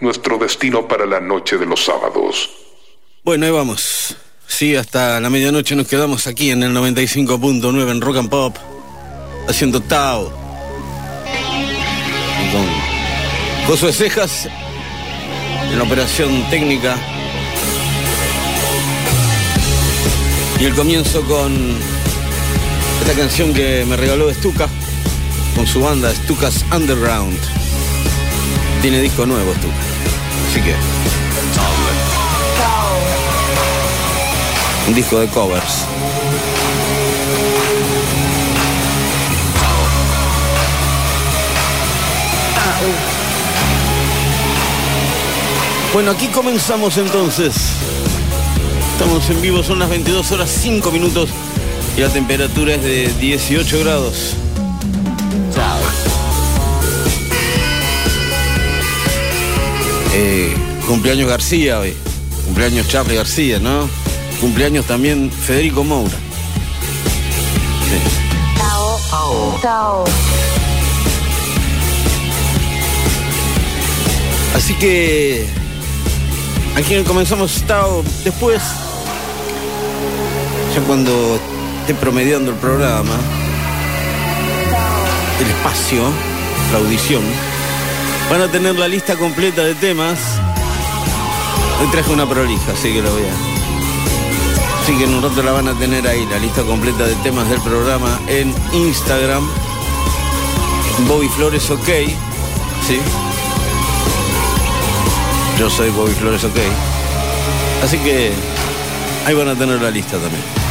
nuestro destino para la noche de los sábados. Bueno, ahí vamos. Sí, hasta la medianoche nos quedamos aquí en el 95.9 en Rock and Pop, haciendo Tao. Con Josué Cejas en la operación técnica. Y el comienzo con esta canción que me regaló Stuka, con su banda Stukas Underground. Tiene disco nuevo Stuka. Así que. Un disco de covers. Bueno, aquí comenzamos entonces. Estamos en vivo, son las 22 horas 5 minutos y la temperatura es de 18 grados. Eh, cumpleaños García hoy. Cumpleaños Charlie García, ¿no? Cumpleaños también Federico Moura. Chao. Chao. Así que aquí comenzamos Tao. Después, ya cuando esté promediando el programa, el espacio, la audición, van a tener la lista completa de temas. Hoy traje una prolija, así que lo voy a. Así que en un rato la van a tener ahí, la lista completa de temas del programa en Instagram. Bobby Flores OK. ¿Sí? Yo soy Bobby Flores OK. Así que ahí van a tener la lista también.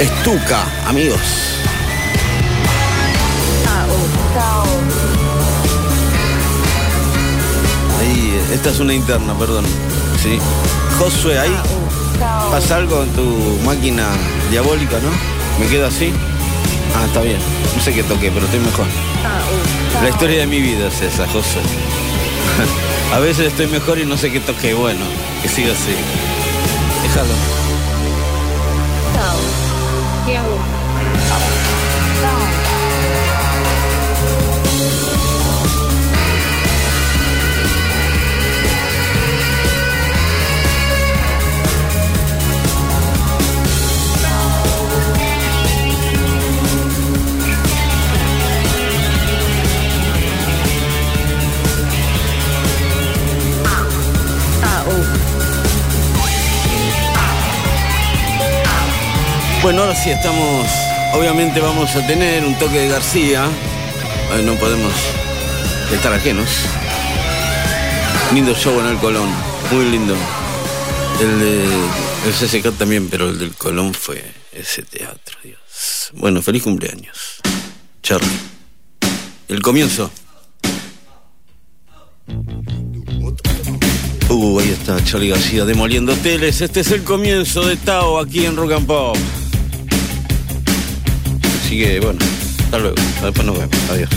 Estuca, amigos. Ahí, esta es una interna, perdón. Sí. Josué, ahí pasa algo en tu máquina diabólica, ¿no? ¿Me quedo así? Ah, está bien. No sé qué toqué, pero estoy mejor. La historia de mi vida es esa, José. A veces estoy mejor y no sé qué toqué. Bueno, que siga así. Déjalo. Bueno, ahora sí estamos. Obviamente vamos a tener un toque de García. No podemos estar ajenos. Lindo show en el Colón. Muy lindo. El de el CCK también, pero el del Colón fue ese teatro, Dios. Bueno, feliz cumpleaños. Charlie. El comienzo. Uh, ahí está Charlie García demoliendo hoteles. Este es el comienzo de Tao aquí en Rock and Pop. Así que bueno, hasta luego. Después nos vemos. Adiós.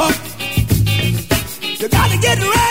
Pump. You got to get ready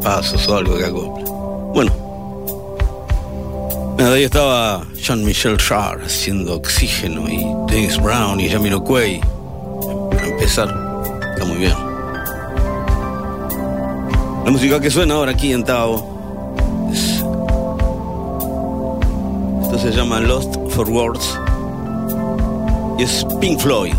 marcapasos o algo que acopla. Bueno. Ahí estaba Jean-Michel Jarre haciendo oxígeno y Dennis Brown y Jamiroquai. Para empezar, está muy bien. La música que suena ahora aquí en Tao es- Esto se llama Lost for Words y es Pink Floyd.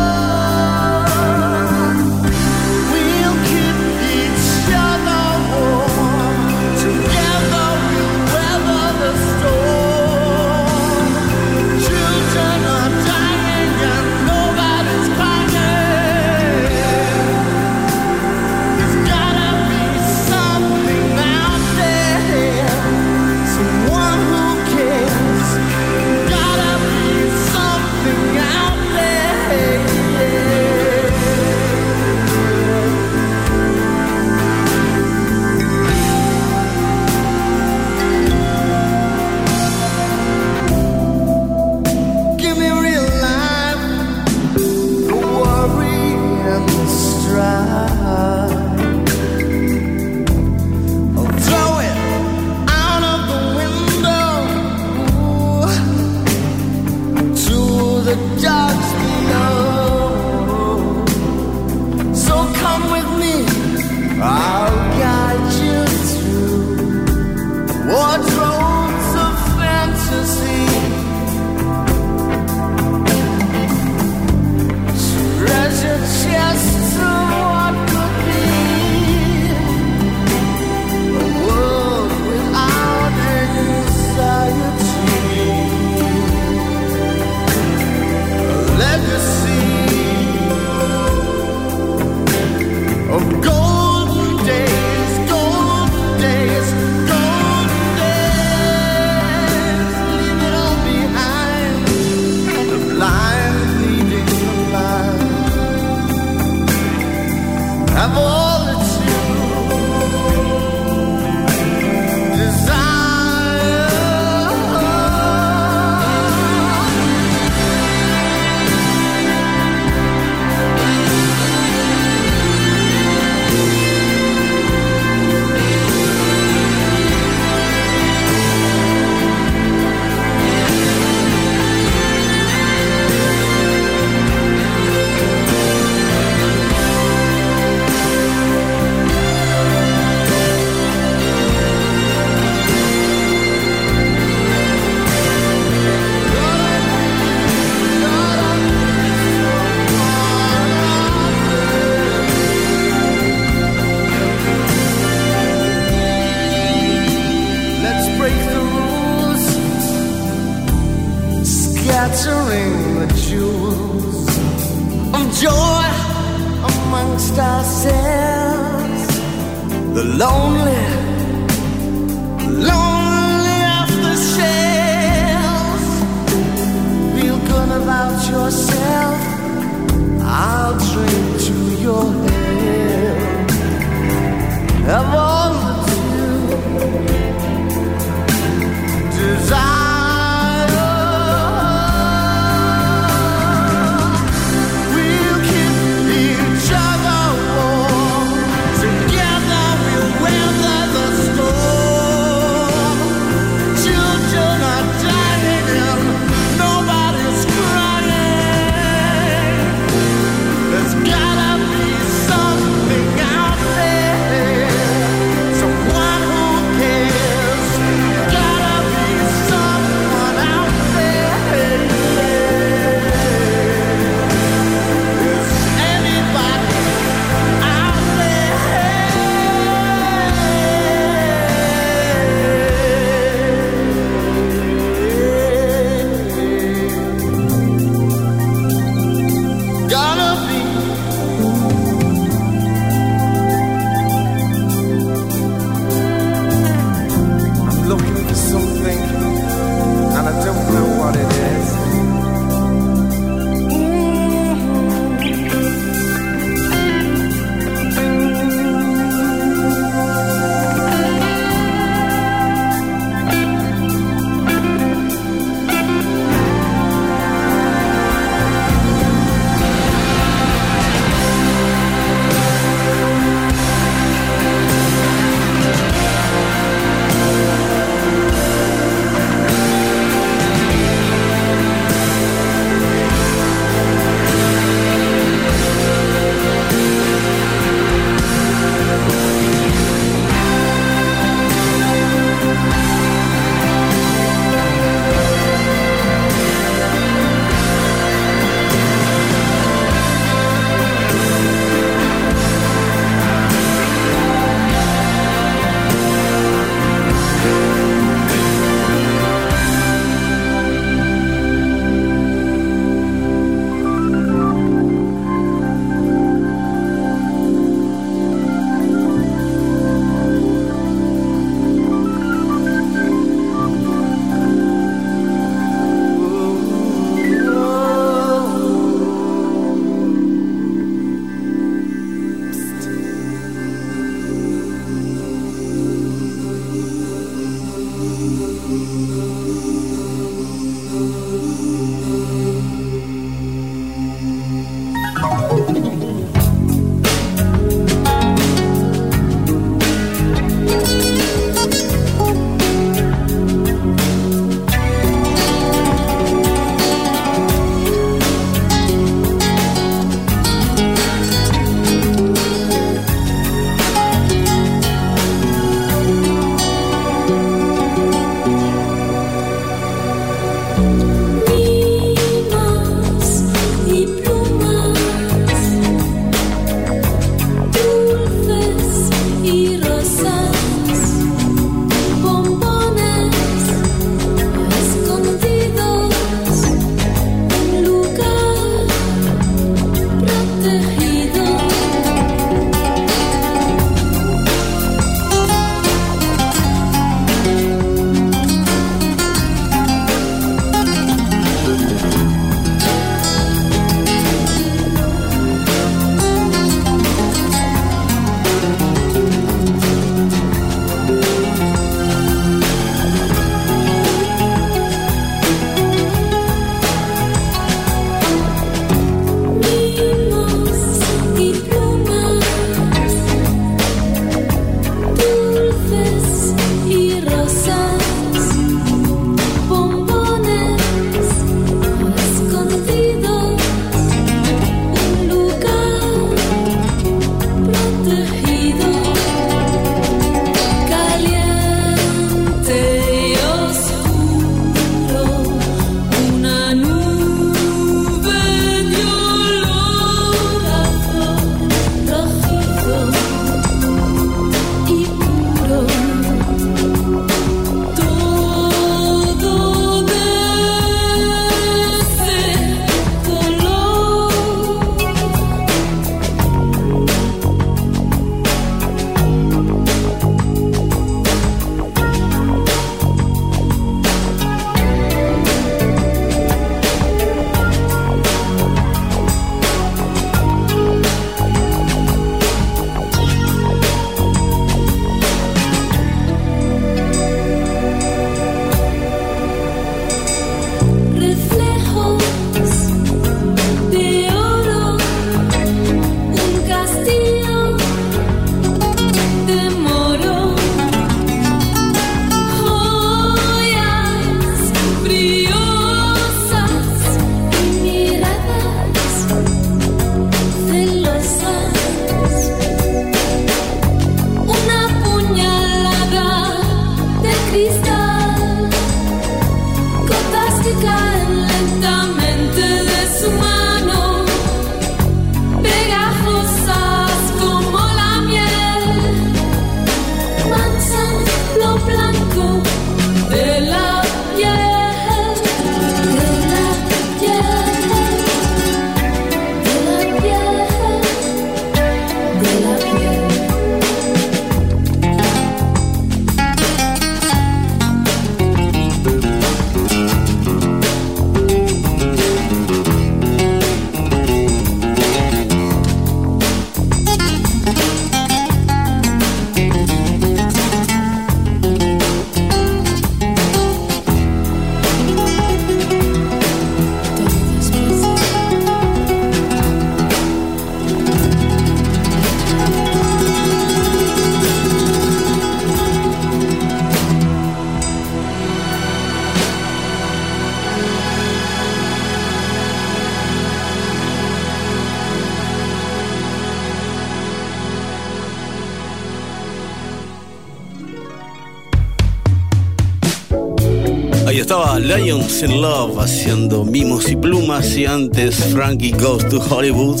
In Love haciendo mimos y plumas y antes Frankie Goes to Hollywood.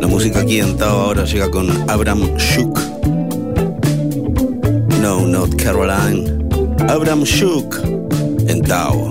La música aquí en Tao ahora llega con Abram Shook. No, not Caroline. Abram Shook en Tao.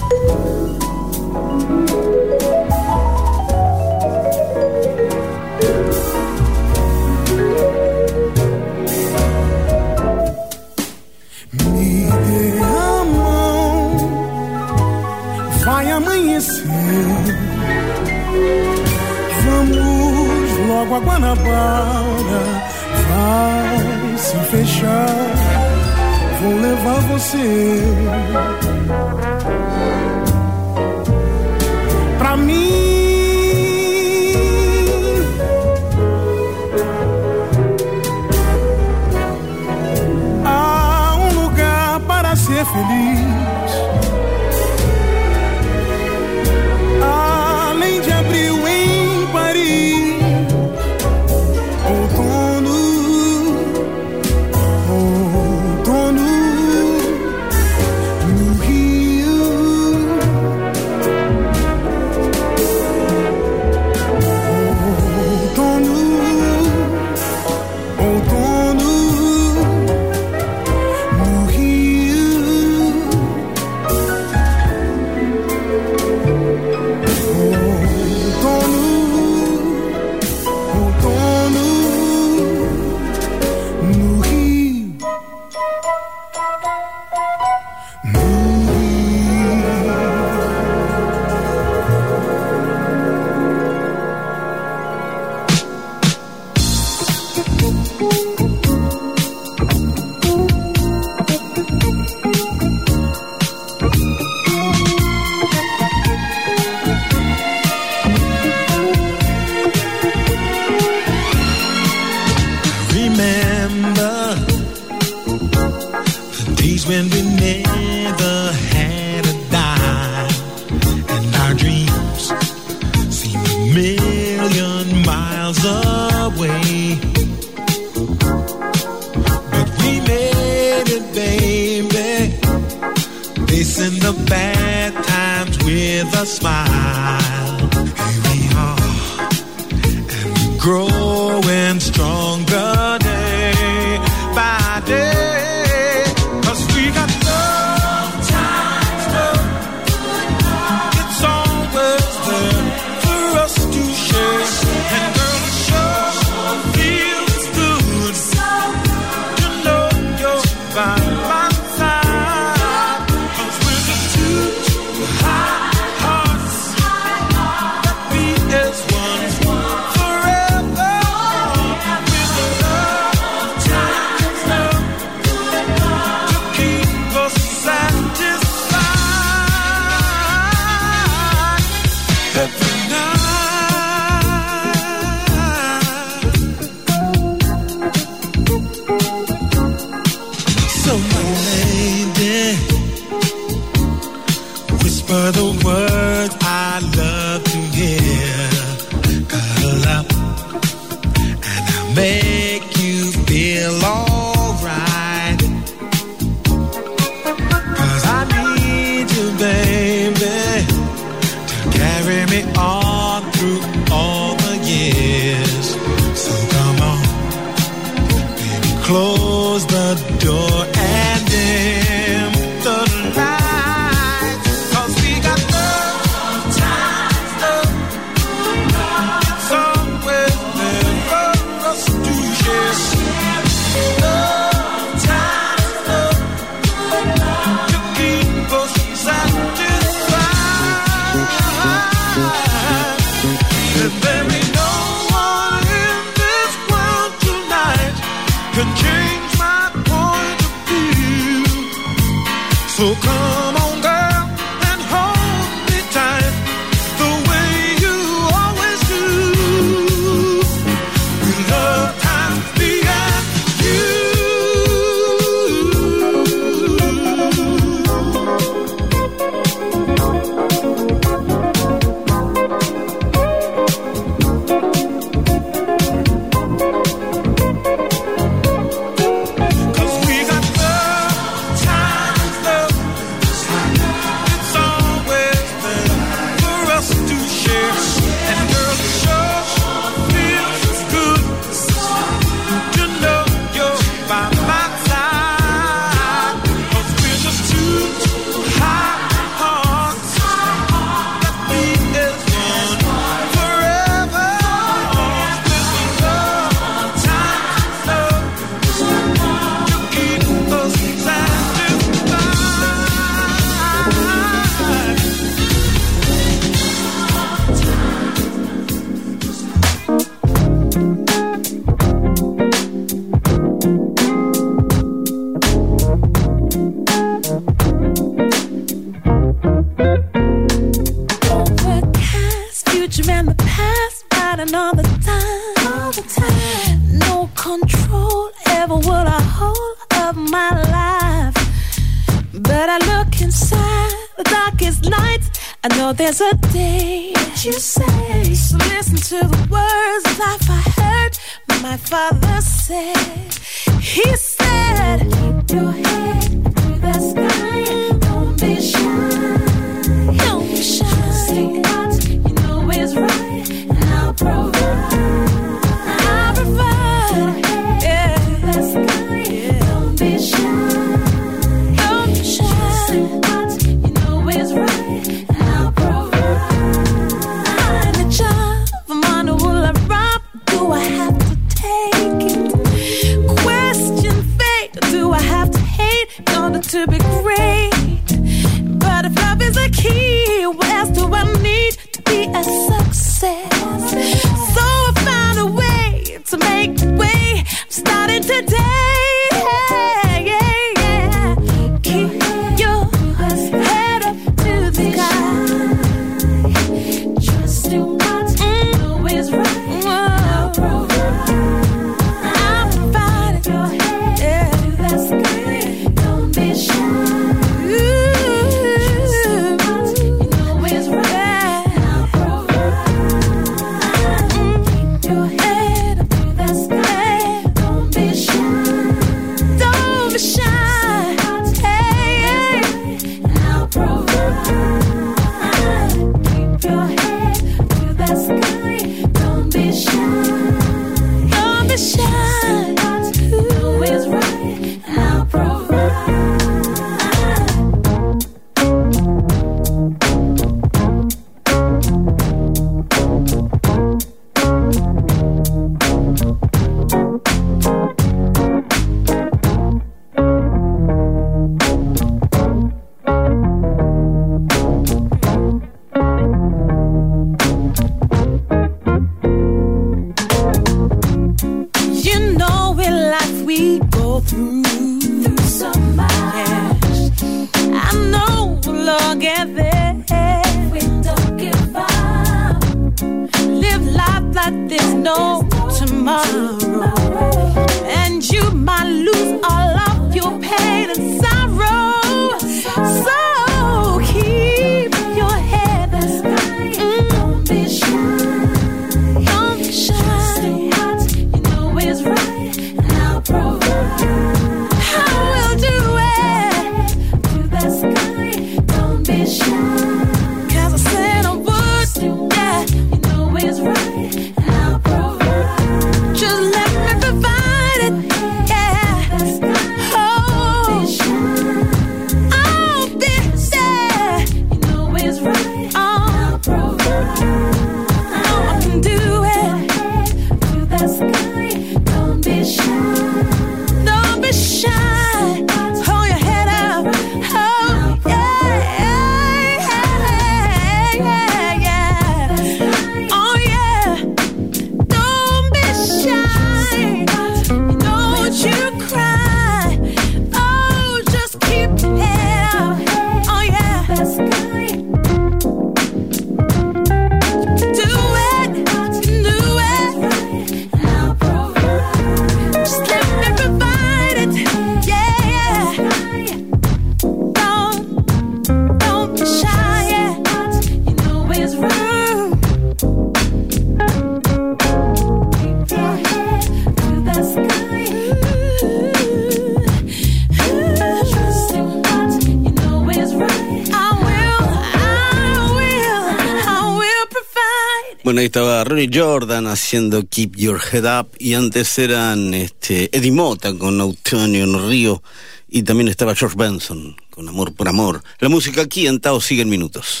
Jordan haciendo Keep Your Head Up y antes eran este, Eddie Mota con Antonio en Río y también estaba George Benson con Amor por Amor. La música aquí en Tao sigue en minutos.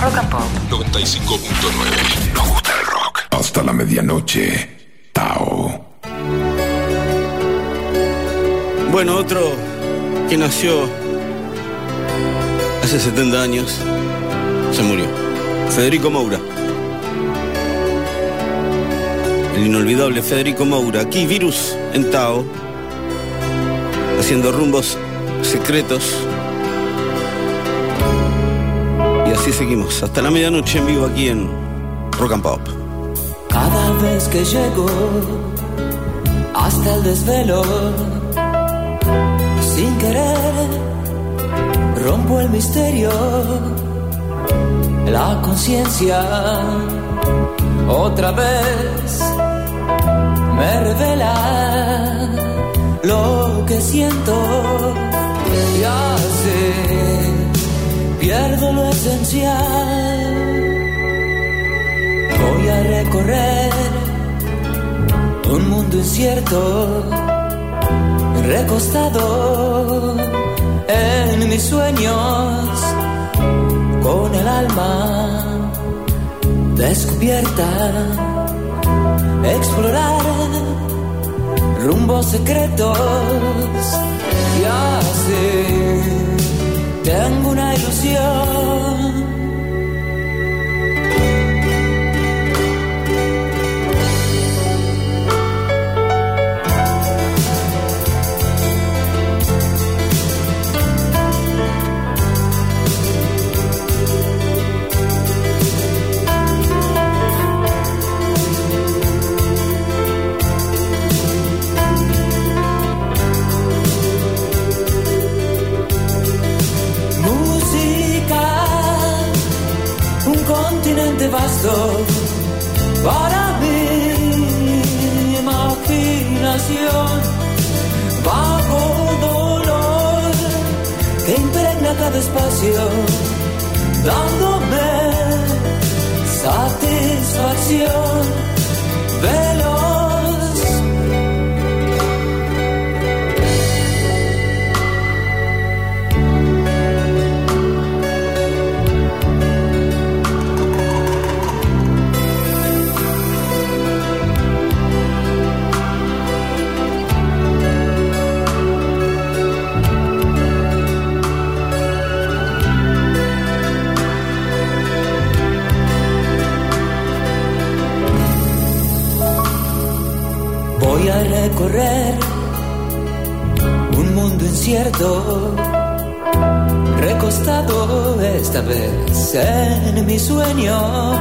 Rock and Pop. 95.9. Nos gusta el rock. Hasta la medianoche. Tao. Bueno, otro que nació hace 70 años se murió. Federico Moura. El inolvidable Federico Moura. Aquí Virus en Tao. Haciendo rumbos secretos. Y así seguimos. Hasta la medianoche en vivo aquí en Rock and Pop. Cada vez que llego hasta el desvelo, sin querer, rompo el misterio, la conciencia, otra vez me revela lo que siento y así pierdo lo esencial. Voy a recorrer un mundo incierto, recostado en mis sueños, con el alma descubierta, explorar rumbos secretos y así tengo una ilusión. Continente vasto para mi imaginación, bajo dolor que impregna cada espacio, dándome satisfacción veloz. Recorrer un mundo incierto, recostado esta vez en mis sueños,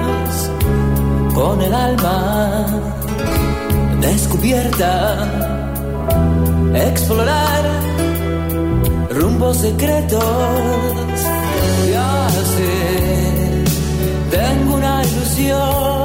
con el alma descubierta, explorar rumbos secretos y así tengo una ilusión.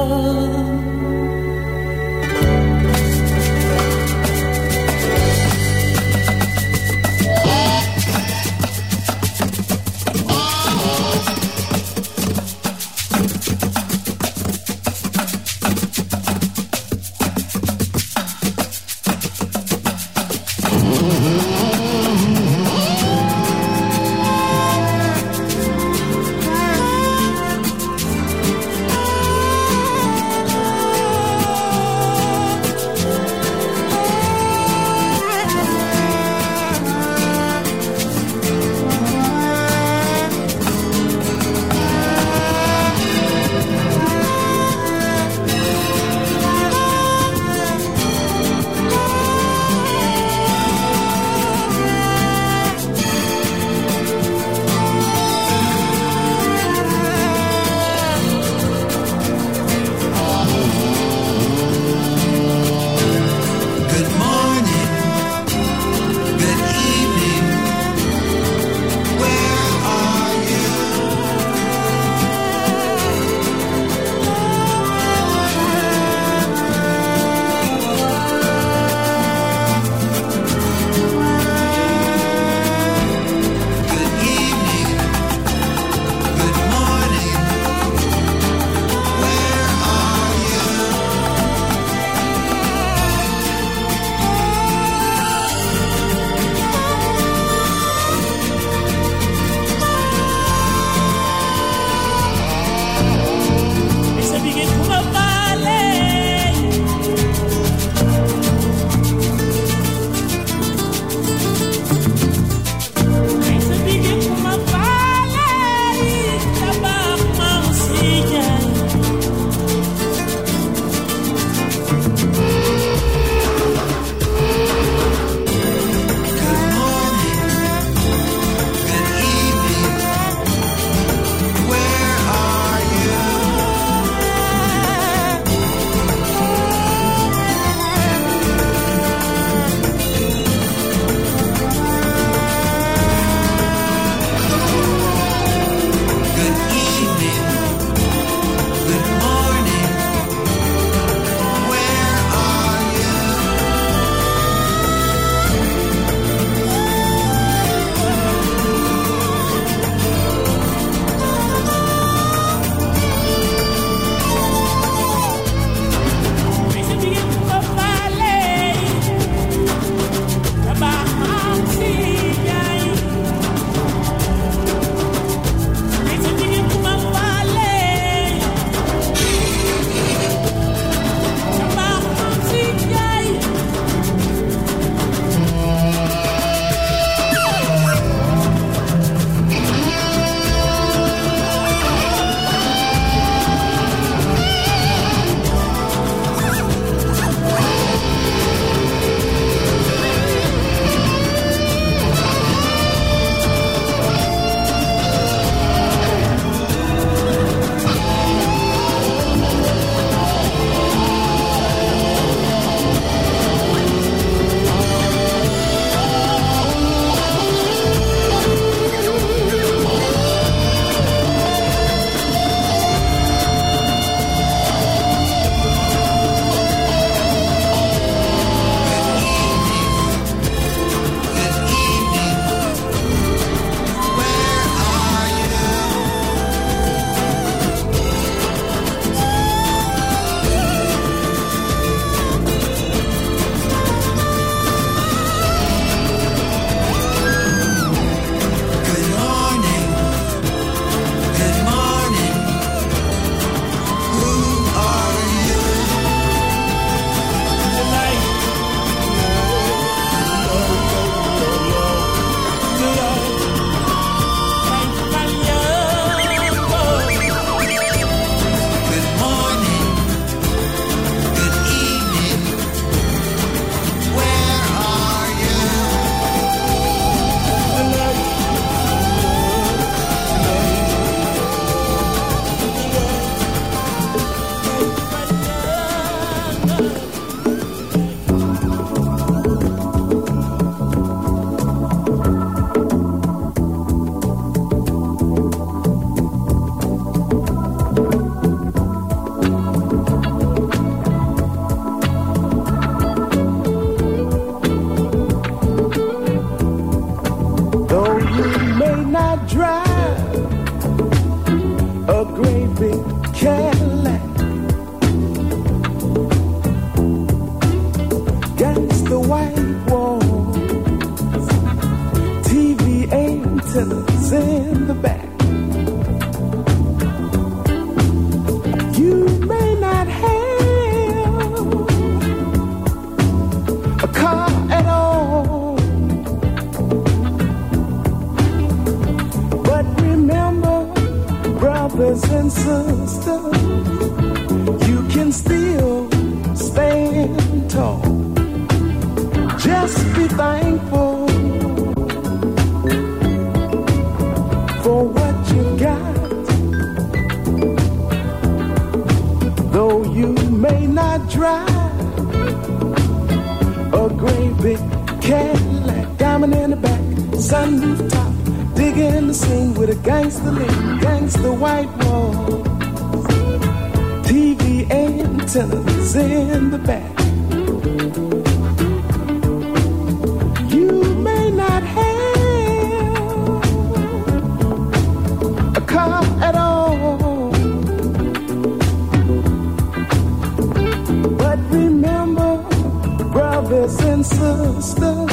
brothers and sisters,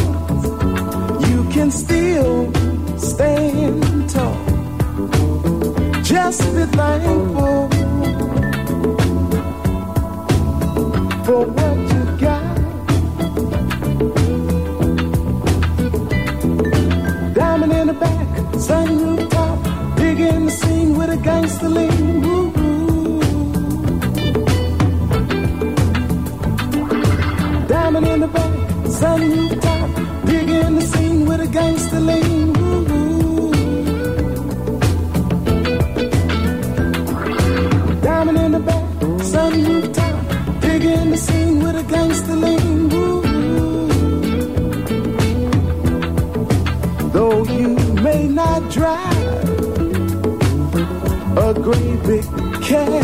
you can still stand tall. Just be thankful for what you got. Diamond in the back, sun great big cat.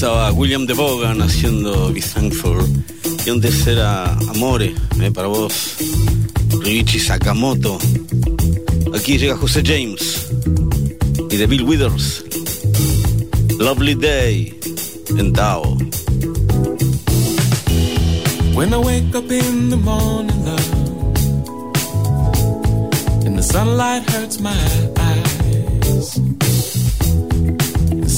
estaba William de Bogan haciendo Be Thankful. Y antes era Amore, eh, para vos, Ryuichi Sakamoto. Aquí llega José James y de Bill Withers. Lovely Day en Tao. When I wake up in the morning, love, and the sunlight hurts my eyes.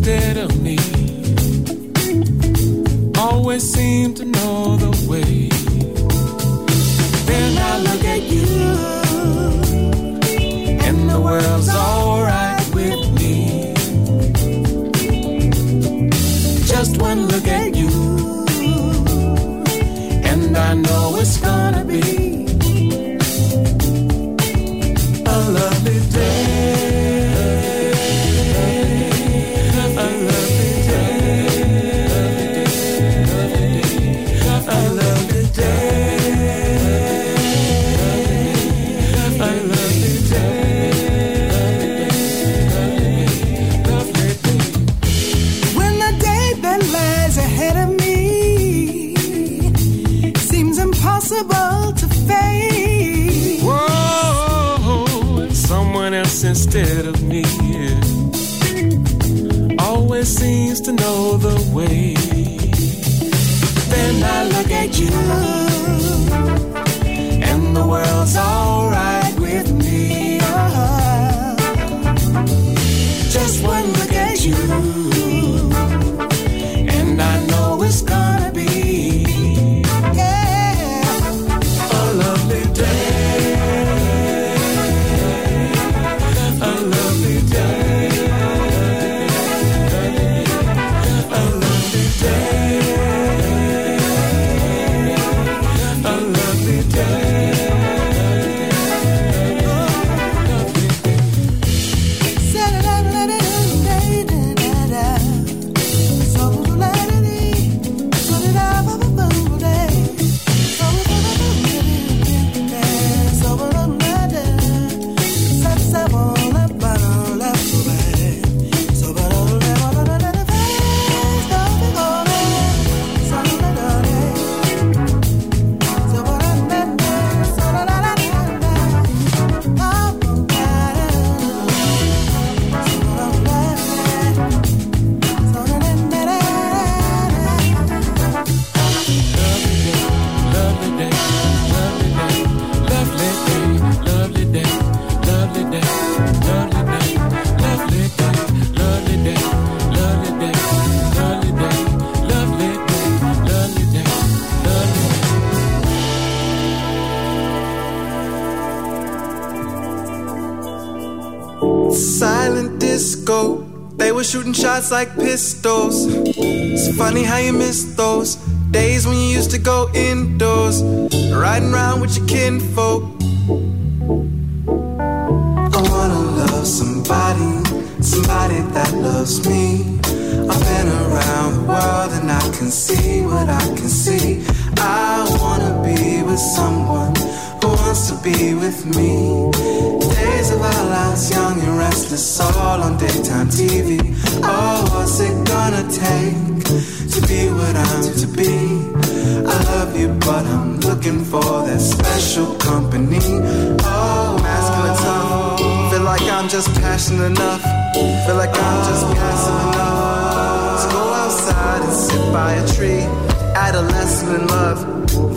terão shooting shots like pistols. It's funny how you miss those days when you used to go indoors, riding around with your kinfolk.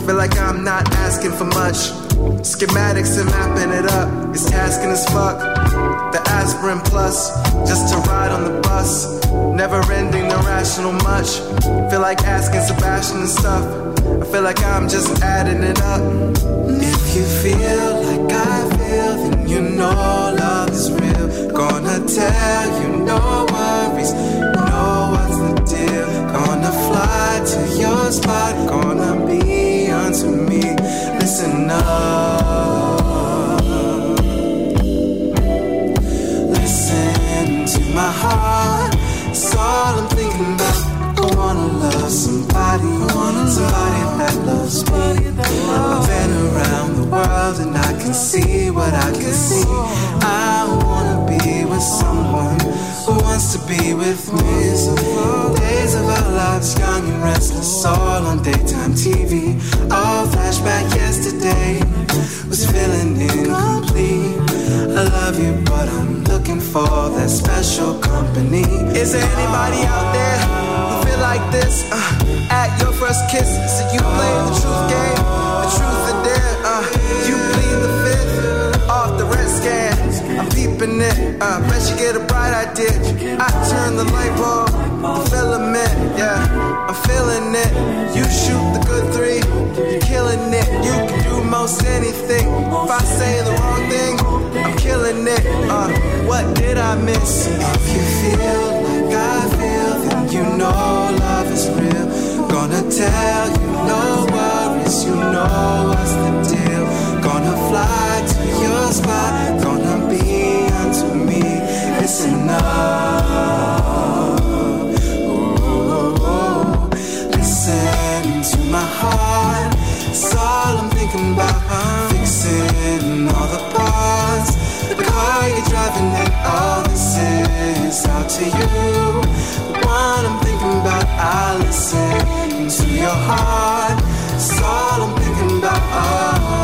Feel like I'm not asking for much. Schematics and mapping it up is tasking as fuck. The aspirin plus, just to ride on the bus. Never ending, irrational much. Feel like asking Sebastian and stuff. I feel like I'm just adding it up. If you feel like I feel, then you know love is real. Gonna tell you no worries, know what's the deal. Gonna fly to your spot, gonna be unto me. Listen up. Listen to my heart. It's wanna love somebody, somebody that loves me. I've been around the world and I can see what I can see. I wanna be with someone who wants to be with me. So days of our lives, young and restless, all on daytime TV. All flashback yesterday was feeling incomplete. I love you, but I'm looking for that special company. Is there anybody out there like this? Uh, at your first kiss, so you play the truth game, the truth and dare. Uh, you plead the fifth off the red scan. I'm peeping it. Uh, bet you get a bright idea. I turn the light bulb, the filament. Yeah, I'm feeling it. You shoot the good three, you're killing it. You can do most anything. If I say the wrong thing, I'm killing it. Uh, what did I miss? If you feel like I feel, you know love is real. Gonna tell you no worries, you know what's the deal. Gonna fly to your spot, gonna be unto me. Listen up. Ooh, listen to my heart. It's all I'm thinking about. Fixing all the parts. The car you're driving all this is out to you. The one I'm thinking about, I listen to your heart. It's all I'm thinking about. Oh.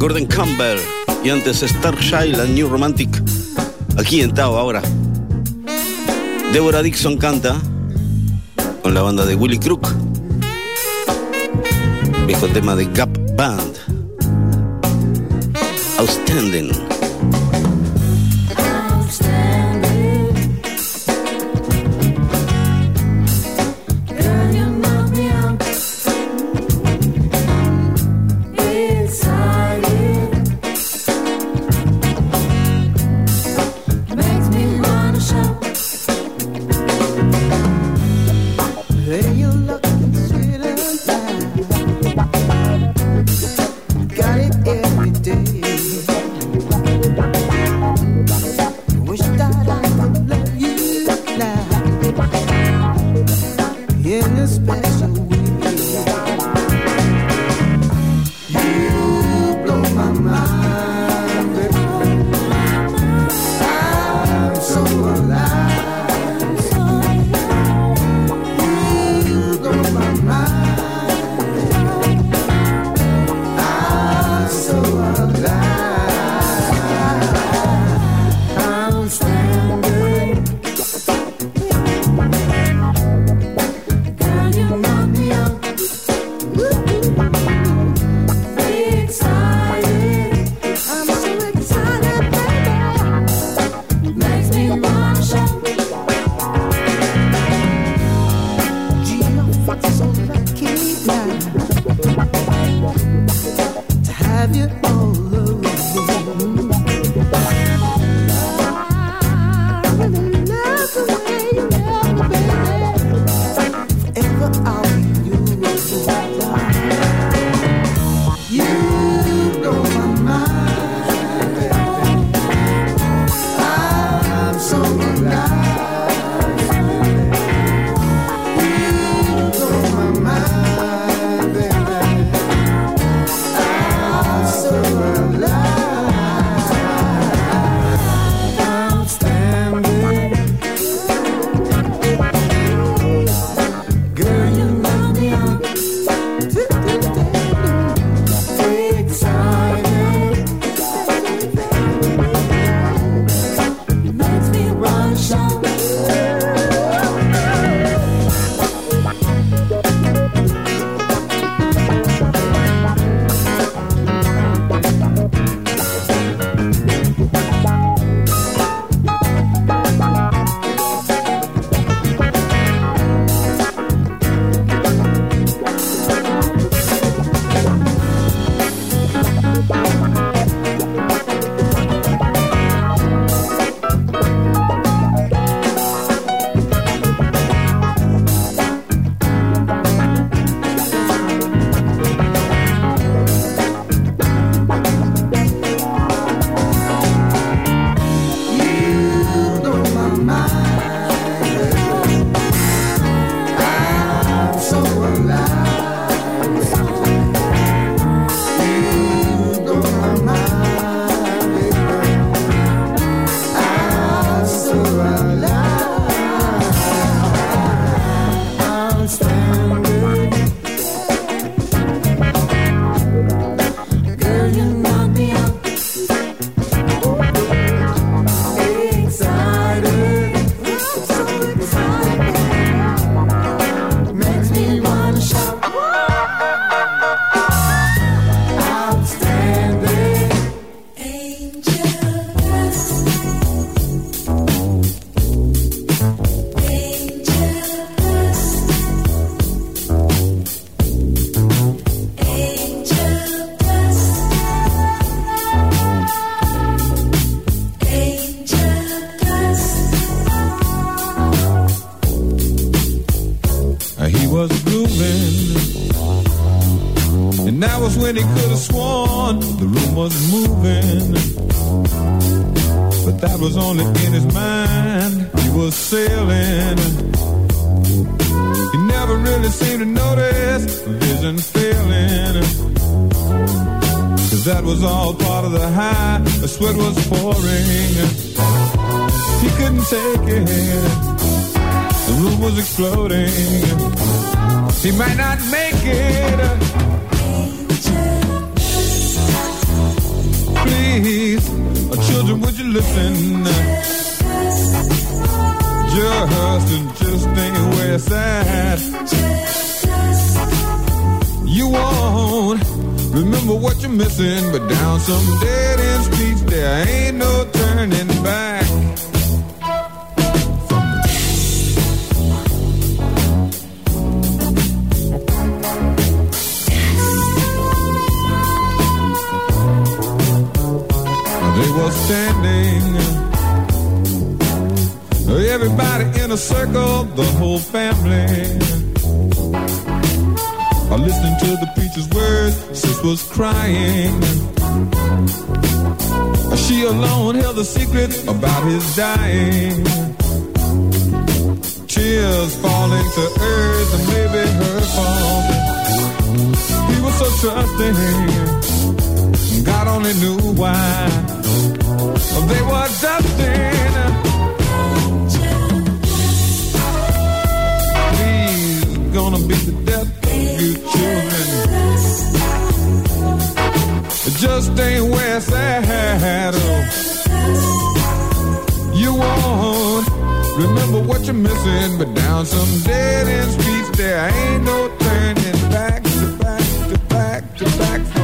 Gordon Campbell y antes Starshine and New Romantic, aquí en Tao ahora. Deborah Dixon canta con la banda de Willy Crook, viejo tema de Gap Band. Outstanding. Was moving. But that was only in his mind. He was sailing. He never really seemed to notice vision failing. Cause that was all part of the high. The sweat was pouring. He couldn't take it. The room was exploding. He might not make it. Please, uh, children, would you listen? Just and just ain't where it's at. You won't remember what you're missing, but down some dead end streets there ain't no turning back. Standing, everybody in a circle, the whole family. Are listening to the preacher's words, sis was crying. She alone held the secret about his dying. Tears falling to earth and maybe her fault. He was so trusting. God only knew why. They were gonna be the death of you children. It just ain't. Oh. You won't remember what you're missing, but down some dead end streets there ain't no turning back to back to back to back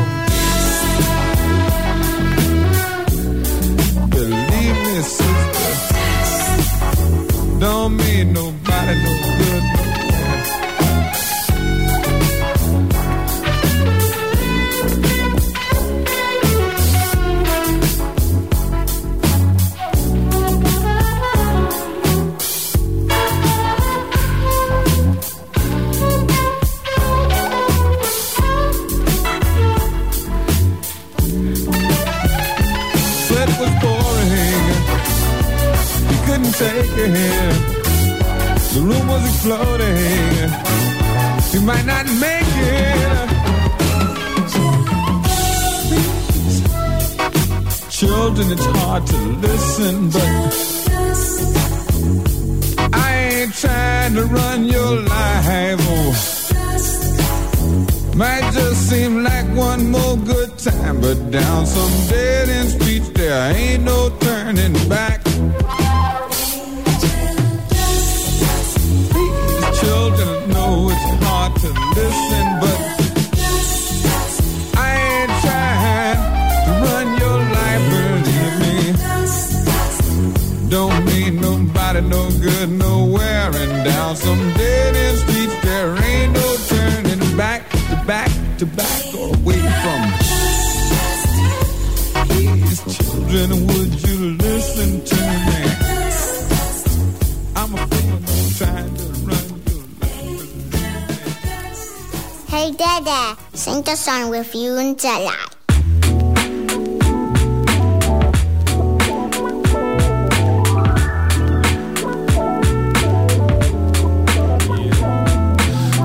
exploding. He might not make it. Children, it's hard to listen, but I ain't trying to run your life. Oh. Might just seem like one more good time, but down some dead end streets there ain't no turning back. Dada, sing the song with you and July.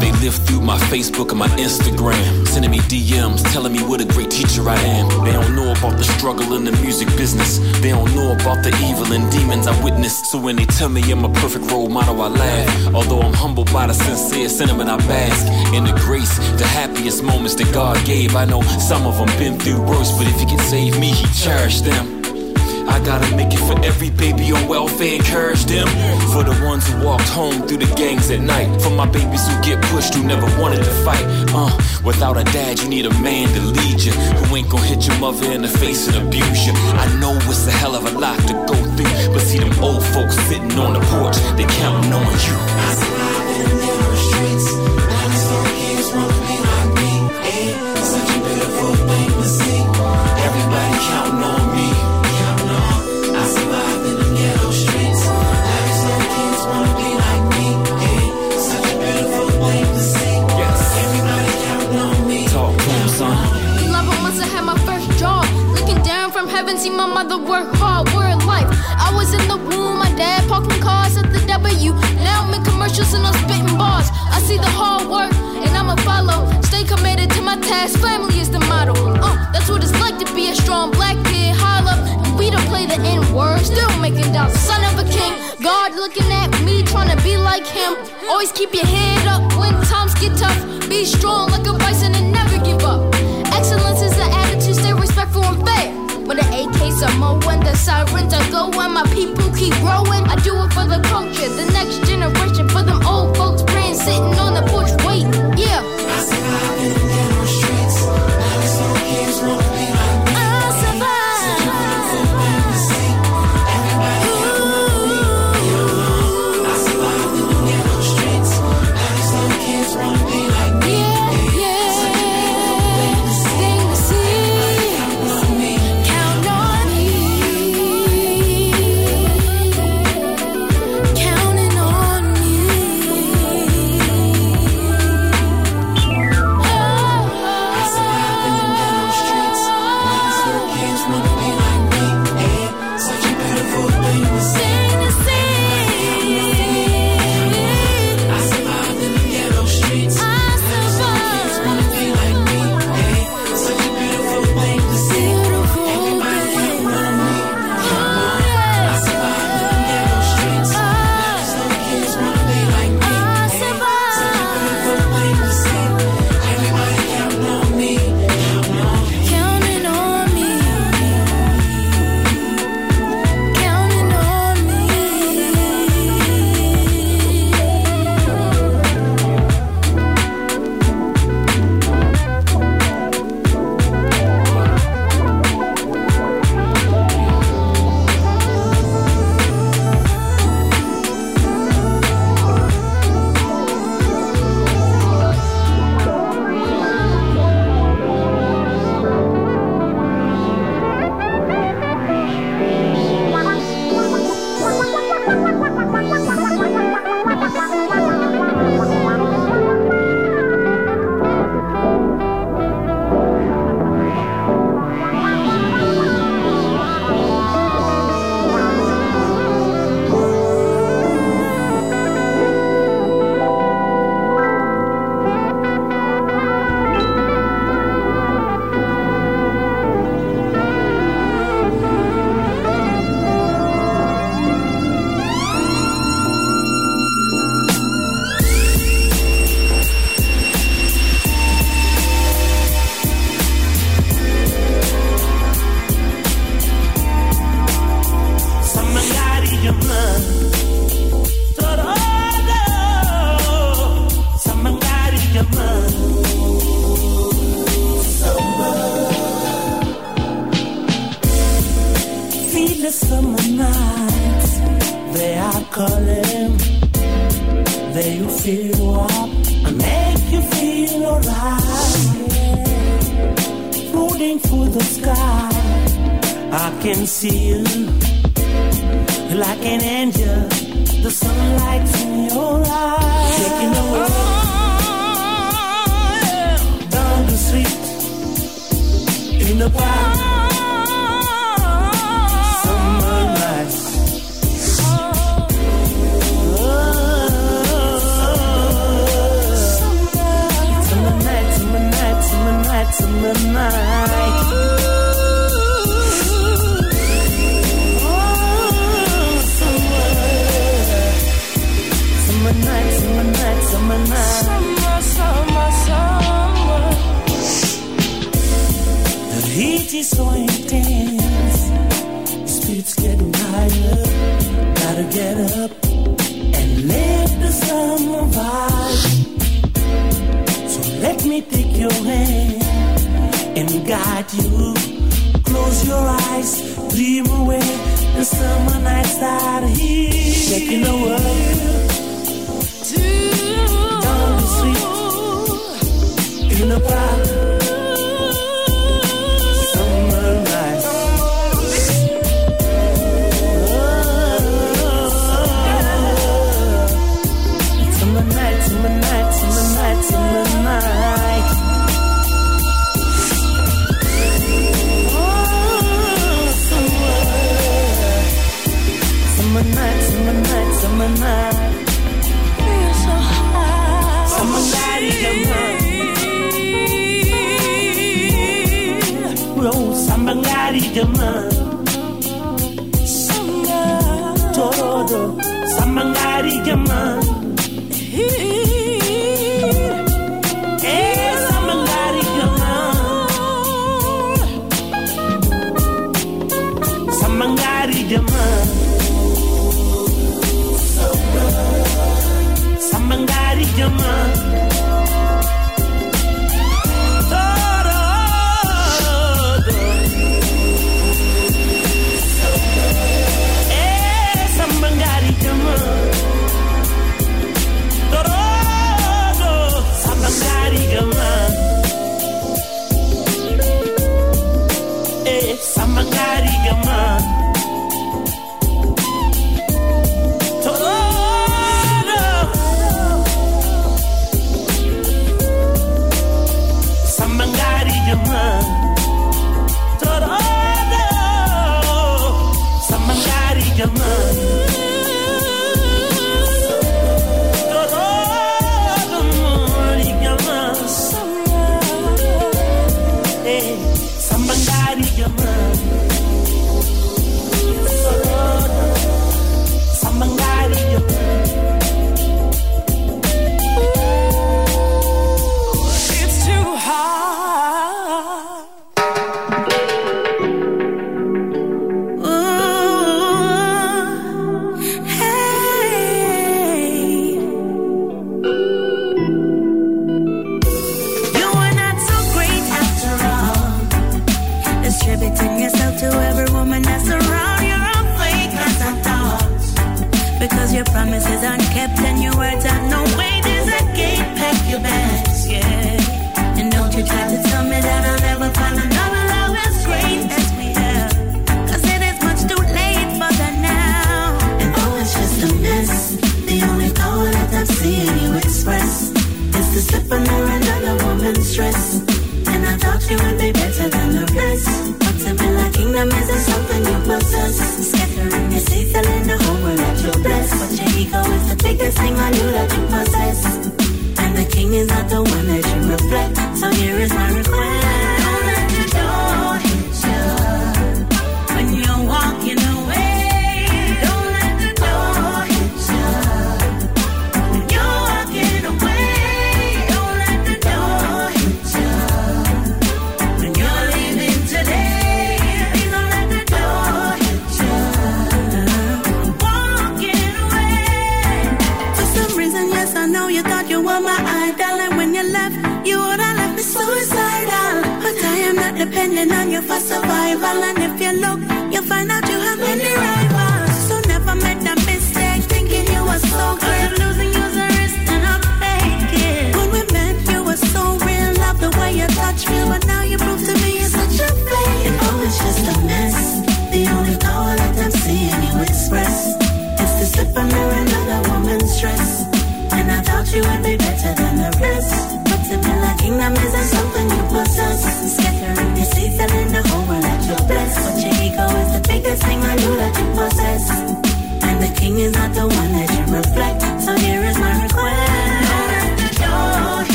They live through my Facebook and my Instagram, DMs, telling me what a great teacher I am. They don't know about the struggle in the music business. They don't know about the evil and demons I witnessed. So when they tell me I'm a perfect role model, I laugh. Although I'm humbled by the sincere sentiment, I bask in the grace, the happiest moments that God gave. I know some of them been through worse, but if He can save me, He cherished them. I gotta make it for every baby on welfare, encourage them. For the ones who walked home through the gangs at night. For my babies who get pushed, who never wanted to fight. Uh, without a dad, you need a man to lead you. Who ain't gonna hit your mother in the face and abuse you. I know it's a hell of a lot to go through. But see them old folks sitting on the porch, they counting on you. Everybody see my mother work hard, word life. I was in the womb, my dad parking cars at the W. Now I'm in commercials and I'm spitting bars. I see the hard work and I'ma follow. Stay committed to my task, family is the motto. Uh, that's what it's like to be a strong black kid. Holla, we don't play the N word, still making dollars. Son of a king, God looking at me, trying to be like him. Always keep your head up when times get tough. Be strong like a bison and never give up. Excellence is the attitude, stay respectful and fair. When the AKs are more, when the sirens are going, my people keep growing. I do it for the culture, the next generation, for them old folks praying, sitting on the porch, wait, yeah. Wow. got you. Close your eyes, dream away the summer nights that are here. Shaking the world to down the sweet in a problem.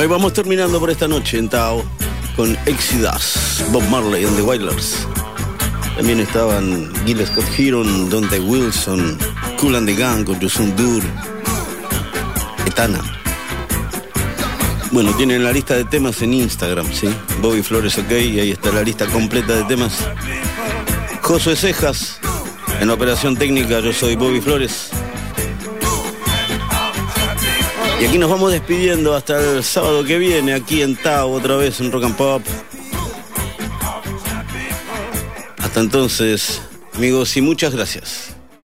Ahí vamos terminando por esta noche en Tao con Exodus, Bob Marley and the Wailers. También estaban Gil Scott Heron, Dante Wilson, Cool and the Gang con Dur, Etana. Bueno, tienen la lista de temas en Instagram, ¿sí? Bobby Flores OK, ahí está la lista completa de temas. Josué Cejas, en operación técnica yo soy Bobby Flores. Y aquí nos vamos despidiendo hasta el sábado que viene, aquí en Tao, otra vez en Rock and Pop. Hasta entonces, amigos, y muchas gracias.